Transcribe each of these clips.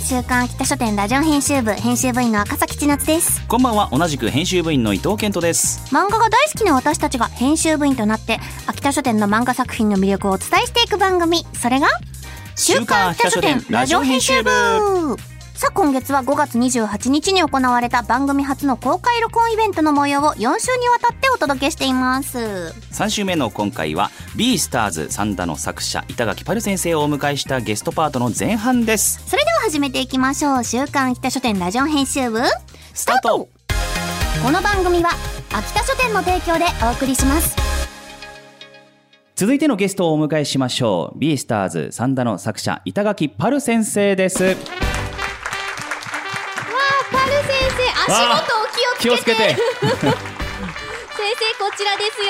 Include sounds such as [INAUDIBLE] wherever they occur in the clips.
週刊秋田書店ラジオ編集部編集部員の赤崎千夏です。こんばんは同じく編集部員の伊藤健人です。漫画が大好きな私たちが編集部員となって秋田書店の漫画作品の魅力をお伝えしていく番組。それが週刊秋田書店ラジオ編集部。さあ今月は5月28日に行われた番組初の公開録音イベントの模様を4週にわたってお届けしています。3週目の今回は B スターズサンダの作者板垣パル先生をお迎えしたゲストパートの前半です。そ始めていきましょう。週刊秋田書店ラジオ編集部。スタート。この番組は秋田書店の提供でお送りします。続いてのゲストをお迎えしましょう。B スターズサンダの作者板垣パル先生です。パル先生足元を気気をつけて。をつけて。先生こちらです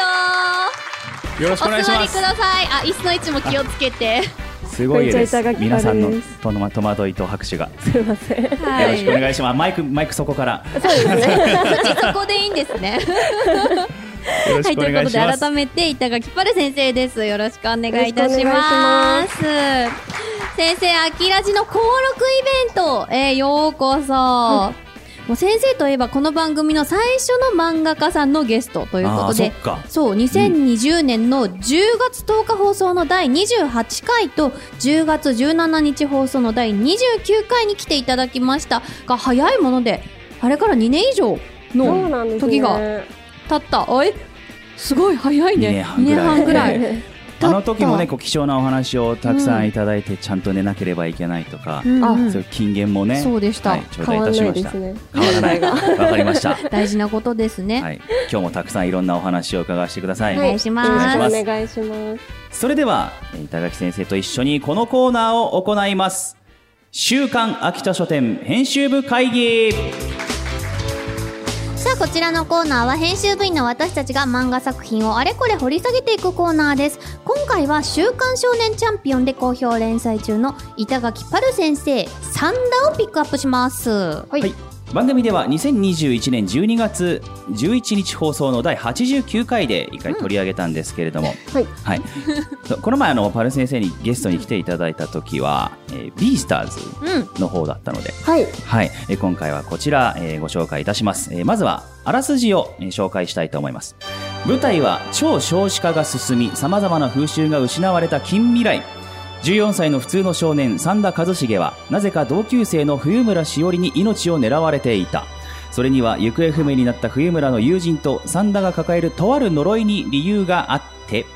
よ。よろしくお願いします。お座りください。あ椅子の位置も気をつけてすごいです。皆さんのとの戸惑いと拍手が、すいません。よろしくお願いします。マイクマイクそこから。そこでいいんですね。はいということです改めて板垣パル先生です。よろしくお願いいたします。先生秋ラジの登録イベント、えー、ようこそ、もう先生といえばこの番組の最初の漫画家さんのゲストということでそっか。そう2020年の10月10日放送の第28回と10月17日放送の第29回に来ていただきました。が早いものであれから2年以上の。時が経った。おいすごい早いね。二年半ぐらい。二年半ぐらい [LAUGHS] あの時もねだこう貴重なお話をたくさんいただいてちゃんと寝なければいけないとか、うんうん。そういう金言もねそうでした。はい、頂戴いたしました。ないですね。変わらない。[LAUGHS] わかりました。大事なことですね、はい、今日もたくさんいろんなお話を伺わせてください、お願い。お願いします。お願いします。それではえー板垣先生と一緒にこのコーナーを行います。週刊秋田書店編集部会議こちらのコーナーは編集部員の私たちが漫画作品をあれこれ掘り下げていくコーナーです。今回は「週刊少年チャンピオン」で好評連載中の板垣パル先生「サンダ」をピックアップします。はい、はい。番組では2021年12月11日放送の第89回で一回取り上げたんですけれども、はい。はい、そ [LAUGHS] うこの前あのパル先生にゲストに来ていただいた時は、えー、ビースターズうん。の方だったので、はい。はい、えー今回はこちら、えーご紹介いたします、えーまずはあらすじを、えー紹介したいと思います。舞台は超少子化が進みさまざまな風習が失われた近未来14歳の普通の少年三田一茂はなぜか同級生の冬村しおりに命を狙われていた。それには行方不明になった冬村の友人と三田が抱えるとある呪いに理由があって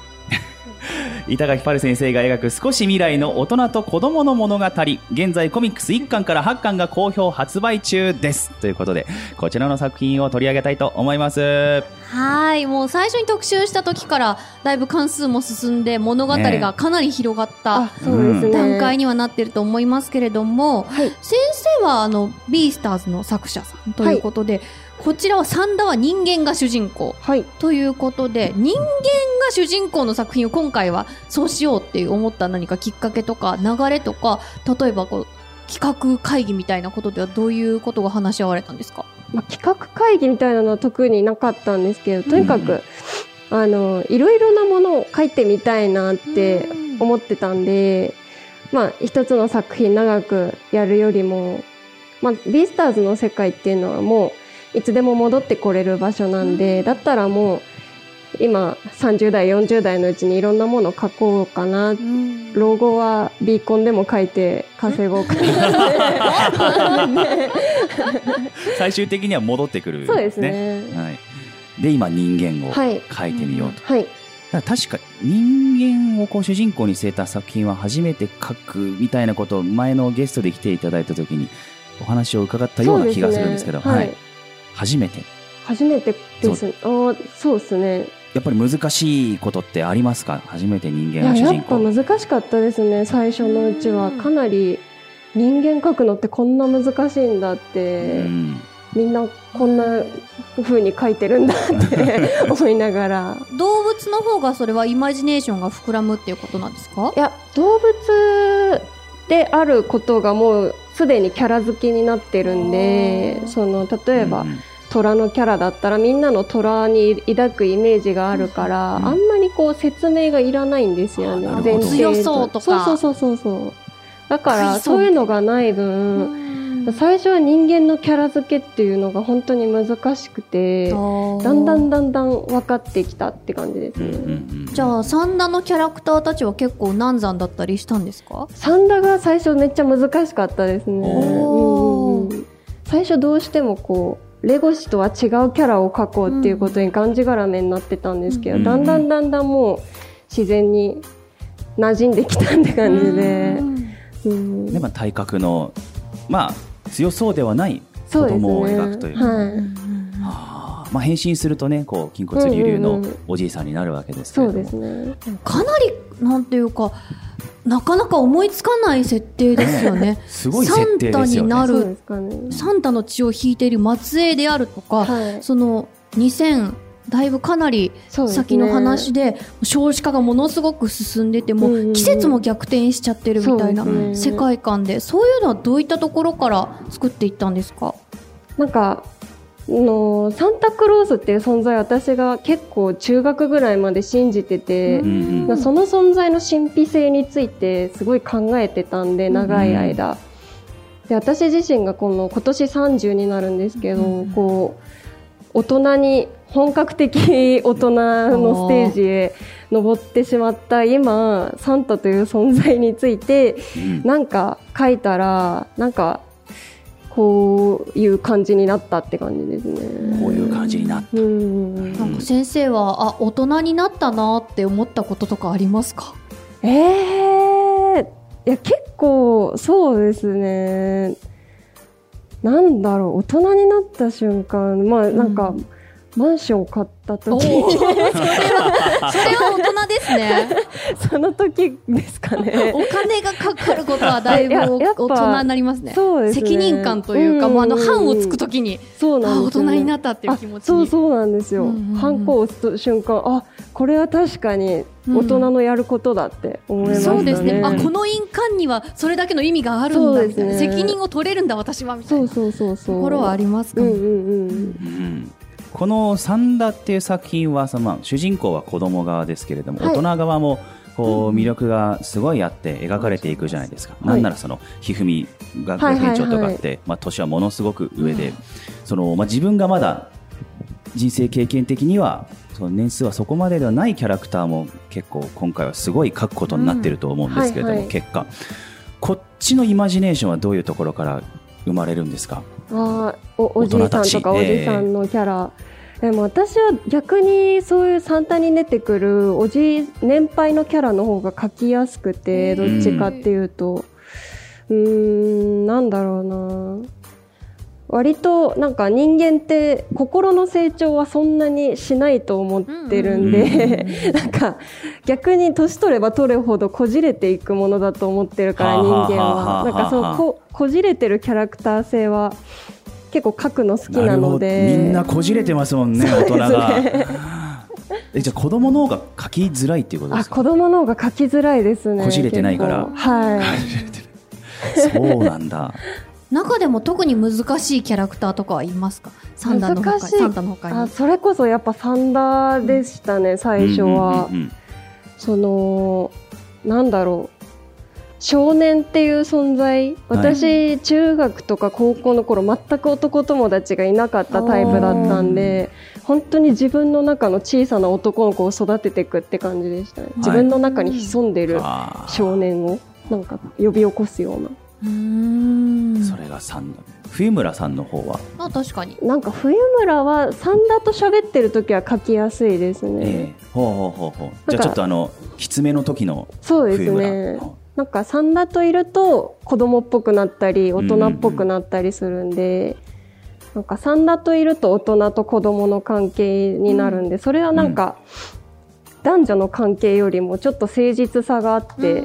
板垣パル先生が描く少し未来の大人と子供の物語。現在コミックス1巻から8巻が好評発売中です。ということでこちらの作品を取り上げたいと思います。はいもう最初に特集した時からだいぶ関数も進んで物語がかなり広がったね。段階にはなってると思いますけれども、はい。先生はあのビースターズの作者さんということで、こちらはサンダは人間が主人公。はい。ということで人間が主人公の作品を今回はそうしようって思った何かきっかけとか流れとか例えばこう企画会議みたいなことではどういうことが話し合われたんですか？まあ、企画会議みたいなのは特になかったんですけど、とにかく、あの、いろいろなものを書いてみたいなって思ってたんで、まあ、一つの作品長くやるよりも、まあ、ビースターズの世界っていうのはもう、いつでも戻ってこれる場所なんで、だったらもう、今、30代、40代のうちにいろんなものを書こうかな。老後はビーコンでも書いて稼ごうかな。[LAUGHS] 最終的には戻ってくる、[LAUGHS] そうですね。はい、で今人間をはい。書いてみようと、はい。確か人間をこう主人公に据えた作品は初めて書くみたいなことを前のゲストで来ていただいた時にお話を伺ったような気がするんですけどね。はい。はい、初めて。初めてです。ああ、そうですね。やっぱり難しいことってありますか？初めて人間が主やっぱ人公難しかったですね。最初のうちは。うん。かなり人間描くのってこんな難しいんだっうて、ん。みんなこんな風に描いてるんだって [LAUGHS] 思いながら。動物の方がそれはイマジネーションが膨らむっていうことなんですか？いや動物であることがもうすでにキャラ付けになってるんでその例えば、うん虎のキャラだったらみんなの虎に抱くイメージがあるから、うん。あんまりこう説明がいらないんですよねあなるほど。前提強そうとか。そうそうそうそう。そう。だからそう。そういうのがない分、うん最初は人間のキャラ付けっていうのが本当に難しくてだんだんだんだん分かってきたって感じです。ね、うんうんうん。じゃあサンダのキャラクターたちは結構難産だったりしたんですか？サンダが最初めっちゃ難しかったですね、うんうん最初どうしてもこうレゴシとは違うキャラを描こうっていうことにがんじがらめになってたんですけど、うん。だんだんだんだんもう自然に馴染んできたって感じで、うん。でまあ、体格の、まあ、強そうではない子そうですね。供を描くという。はい。あ。ーまあ、変身するとねこう筋骨隆々のうんうんうん。おじいさんになるわけですけれどうですね。かなりなんていうかなかなか思いつかない設定ですよね。すごい設定ですよね。サンタになるね。サンタの血を引いている末裔であるとか、はい。その2000だいぶかなり先の話で少子化がものすごく進んでてもうんうんうん。季節も逆転しちゃってるみたいな世界観でそういうのはどういったところから作っていったんですか？なんかあのサンタクロースっていう存在私が結構中学ぐらいまで信じてて、うんうんその存在の神秘性についてすごい考えてたんで長い間、で私自身がこの今年30になるんですけど、うん。こう大人に本格的大人のステージへ登ってしまった今サンタという存在についてうん。なんか書いたらなんかこういう感じになったって感じですね。こういう感じになっうん。なんか先生はあ大人になったなって思ったこととかありますか？えー、いや結構そうですね。なんだろう大人になった瞬間まあなんか、うんマンション買った時。それは [LAUGHS] それは大人ですね。[LAUGHS] その時ですかね。お金がかかることはだいぶ大人になりますね。そうですね。責任感というか、もうあのうん版をつくときに、そうなあ大んですよ、ね、人になったっていう気持ちそうそうなんですよ、うんうんを押す瞬間あこれは確かに大人のやることだって思いましたね、そうですね、あこの印鑑にはそれだけの意味があるんだみたいな、ね。責任を取れるんだ私はみたいな。そうそうそうそう。ところはありますかね、うんうんうん。うんこの「サンダ」っていう作品はその、まあ、主人公は子供側ですけれども、はい。大人側もこう魅力がすごいあって描かれていくじゃないですか、はい。なんならそのひふみがはいはいはい学園長とかって、まあ、年はものすごく上で、そのまあ、自分がまだ人生経験的にはその年数はそこまでではないキャラクターも結構今回はすごい描くことになってると思うんですけれども、結果こっちのイマジネーションはどういうところから生まれるんですか？あーおおじいさんとかおじさんのキャラ、でも私は逆にそういうサンタに出てくるおじ年配のキャラの方が描きやすくてどっちかっていうと。うーんなんだろうな割となんか人間って心の成長はそんなにしないと思ってるんで、[LAUGHS] なんか逆に年取れば取るほどこじれていくものだと思ってるから人間は。なんかそうここじれてるキャラクター性は結構描くの好きなので。みんなこじれてますもんね大人が。えじゃあ子供の方が描きづらいっていうことですか？あ子供の方が描きづらいですねこじれてないから。はい。そうなんだ中でも特に難しいキャラクターとかはいますか？サンダの他難しい。サンタの他に。あそれこそやっぱサンダーでしたね、最初は、うんうんうんそのなんだろう少年っていう存在。私、中学とか高校の頃全く男友達がいなかったタイプだったんで本当に自分の中の小さな男の子を育てていくって感じでしたね、自分の中に潜んでる少年をなんか呼び起こすような。うーんそれがサンダ冬村さんの方は、あ確かに。なんか冬村はサンダーと喋ってる時は書きやすいですね、ええ。ほうほうほうほう。じゃなんかあちょっとあのきつめの時のそうですね。なんかサンダーといると子供っぽくなったり大人っぽくなったりするんで、なんかサンダーといると大人と子供の関係になるんで、それはなんか、男女の関係よりもちょっと誠実さがあって、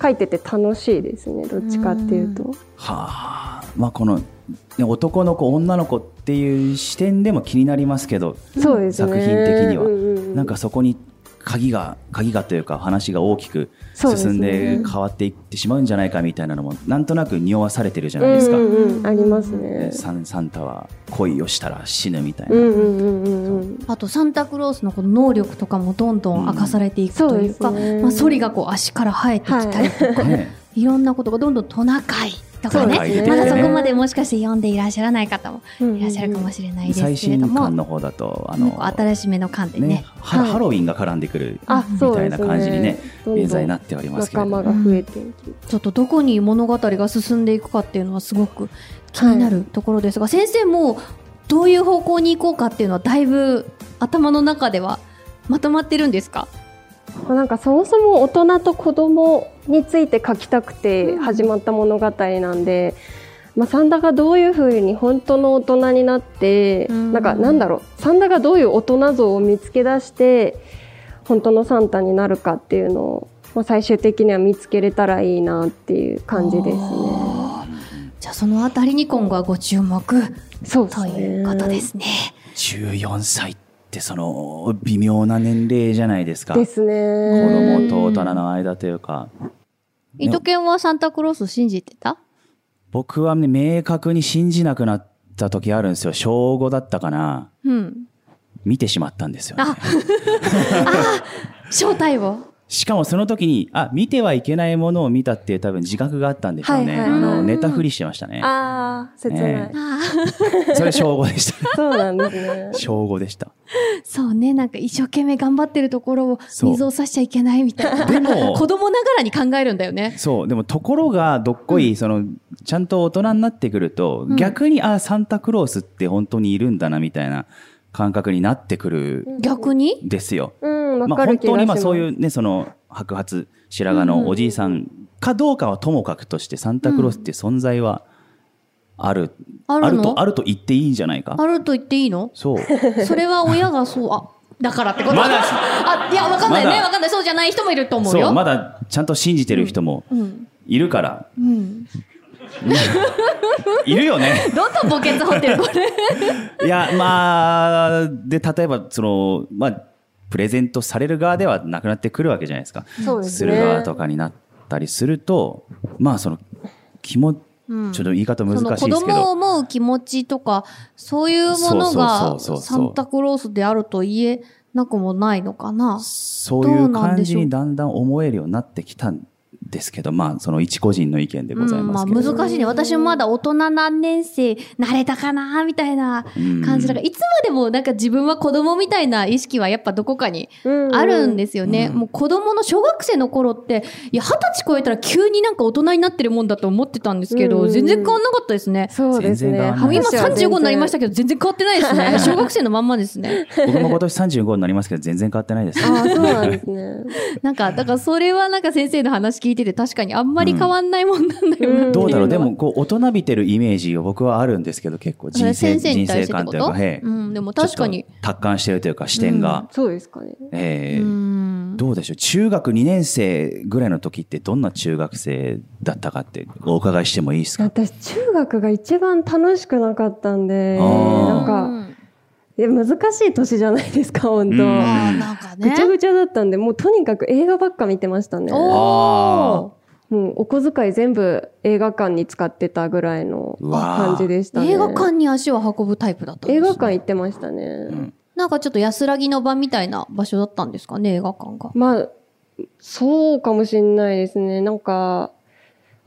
書いてて楽しいですねどっちかっていうと。はあ。まあこのね男の子女の子っていう視点でも気になりますけどそうですね。作品的には、うんうんうん。なんかそこに鍵が鍵がというか話が大きく進んで変わっていってしまうんじゃないかみたいなのもなんとなく匂わされてるじゃないですか、うんうんうん、ありますね。サンサンタは恋をしたら死ぬみたいな、うんうんうんうんうん。あとサンタクロースのこの能力とかもどんどん明かされていくというか、うんね。まあ、ソリがこう足から生えてきたりとか、ねい、ろんなことがどんどんトナカイとかね。そうですね。まだそこまでもしかして読んでいらっしゃらない方もうんいらっしゃるかもしれないです最新けれども、刊の方だとあの新しめの刊でね。ねハはい。ハロウィンが絡んでくるあ、み。たいな感じにね現在になっておりますけれども。仲間が増えていき。ちょっとどこに物語が進んでいくかっていうのはすごく気になるところですが、先生もどういう方向に行こうかっていうのはだいぶ頭の中ではまとまってるんですか？なんかそもそも大人と子供について書きたくて始まった物語なんで、まあ、サンダがどういうふうに本当の大人になって、うん。なんかなんだろうサンダがどういう大人像を見つけ出して本当のサンタになるかっていうのを、まあ、最終的には見つけれたらいいなっていう感じですね。じゃあそのあたりに今後はご注目とね。いうことですね。14歳ってその微妙な年齢じゃないですか。ですね。子供と大人の間というか。伊藤健はサンタクロース信じてた？僕はね明確に信じなくなった時あるんですよ。小5だったかな。うん。見てしまったんですよね。あ正体 [LAUGHS] [LAUGHS] を。しかもその時にあ見てはいけないものを見たっていう多分自覚があったんでしょうね、はいはい。あの寝たふりしてましたね。ああ、切ない。え [LAUGHS] それ小5でしたそうなんですね。小5でした。そうね、なんか一生懸命頑張ってるところを水を差しちゃいけないみたいな。でも [LAUGHS] 子供ながらに考えるんだよね。そうでもところがどっこい、そのちゃんと大人になってくると、ん。逆にあサンタクロースって本当にいるんだなみたいな感覚になってくる逆に？んですよ。うん、わまあ、本当にまあ。そういうねその白髪白髪のおじいさんかどうかはともかくとしてサンタクロースって存在はある、あるの？とあると言っていいんじゃないか？あると言っていいの？そう [LAUGHS] それは親がそう、あ、だからってこと？まだあ、いや、わかんないね。わかんない。そうじゃない人もいると思うよ。そうまだちゃんと信じてる人もうん。いるから、うん。いるよね [LAUGHS] どんどん墓穴掘ってる、これ？[LAUGHS] いやまあで例えばそのまあプレゼントされる側ではなくなってくるわけじゃないですかそうですね。する側とかになったりするとまあその気もちうんょっと言い方難しいですけど、子供を思う気持ちとか、そういうものがサンタクロースであると言えなくもないのかな。そういう感じにだんだん思えるようになってきたんですけど、まあ、その一個人の意見でございますけど。うんまあ難しいね。私もまだ大人何年生なれたかなみたいな感じだから、いつまでもなんか自分は子供みたいな意識はやっぱどこかにうんあるんですよね。もう子供の小学生の頃って、いや、二十歳超えたら急になんか大人になってるもんだと思ってたんですけど、うん全然変わんなかったですね。そうですね。今話は全然35になりましたけど、全然変わってないですね。[LAUGHS] 小学生のまんまですね。僕も今年35になりますけど、全然変わってないです。ああ、そうなんですね。[LAUGHS] なんか、だからそれはなんか先生の話聞いてて確かにあんまり変わんないもんなんだよな、うん。どうだろう、でも、こう、大人びてるイメージを僕はあるんですけど、結構人生、人生観というか、へえ。うん、でも確かに。達観してるというか、視点が。そうですかね。ええ。うん。どうでしょう？中学2年生ぐらいの時ってどんな中学生だったかってお伺いしてもいいですか？私、中学が一番楽しくなかったんで、なんか、うん。いや難しい年じゃないですか、本当。うん。なんかね。ぐちゃぐちゃだったんで、もうとにかく映画ばっか見てましたね。おあもうお小遣い全部映画館に使ってたぐらいのうわー感じでしたね。映画館に足を運ぶタイプだったんですね映画館行ってましたね。んなんかちょっと安らぎの場みたいな場所だったんですかね、映画館が。まあ、そうかもしんないですね。なんか、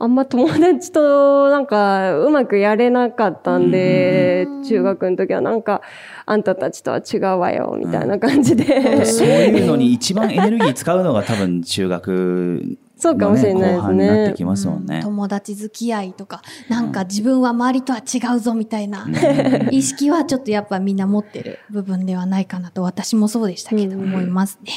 あんま友達となんかうまくやれなかったんで、中学の時はなんか、あんたたちとは違うわよ、みたいな感じで。そういうのに一番エネルギー使うのが多分中学そうかもしれないですね。きますもんね。友達付き合いとか、なんか自分は周りとは違うぞみたいな意識はちょっとやっぱみんな持ってる部分ではないかなと私もそうでしたけどうん。思いますね。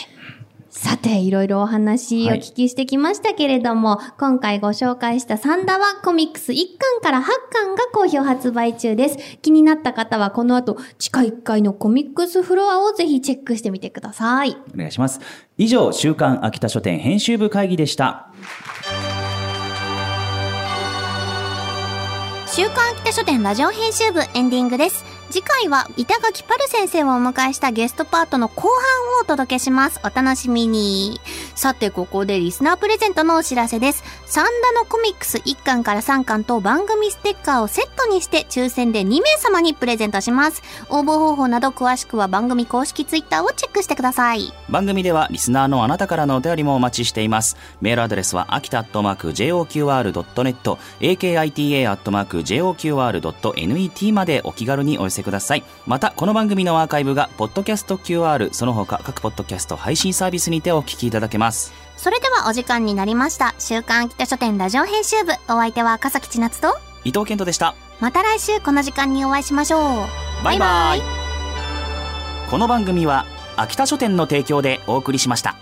さて、いろいろお話お聞きしてきましたけれども、今回ご紹介したサンダはコミックス1巻から8巻が好評発売中です。気になった方はこの後、地下1階のコミックスフロアをぜひチェックしてみてください。お願いします。以上、週刊秋田書店編集部会議でした。週刊秋田書店ラジオ編集部エンディングです。次回は板垣パル先生をお迎えしたゲストパートの後半をお届けします。お楽しみに。さて、ここでリスナープレゼントのお知らせです。サンダのコミックス1巻から3巻と番組ステッカーをセットにして抽選で2名様にプレゼントします。応募方法など詳しくは番組公式ツイッターをチェックしてください。番組ではリスナーのあなたからのお便りもお待ちしています。メールアドレスは秋田アットマーク JOQR.net、akita アットマーク JOQR.net までお気軽にお寄せください。また、この番組のアーカイブが、ポッドキャスト QR、その他各ポッドキャスト配信サービスにてお聞きいただけますます。それではお時間になりました。週刊秋田書店ラジオ編集部。お相手は笠木千夏と、伊藤健人でした。また来週この時間にお会いしましょう。バイバイこの番組は、秋田書店の提供でお送りしました。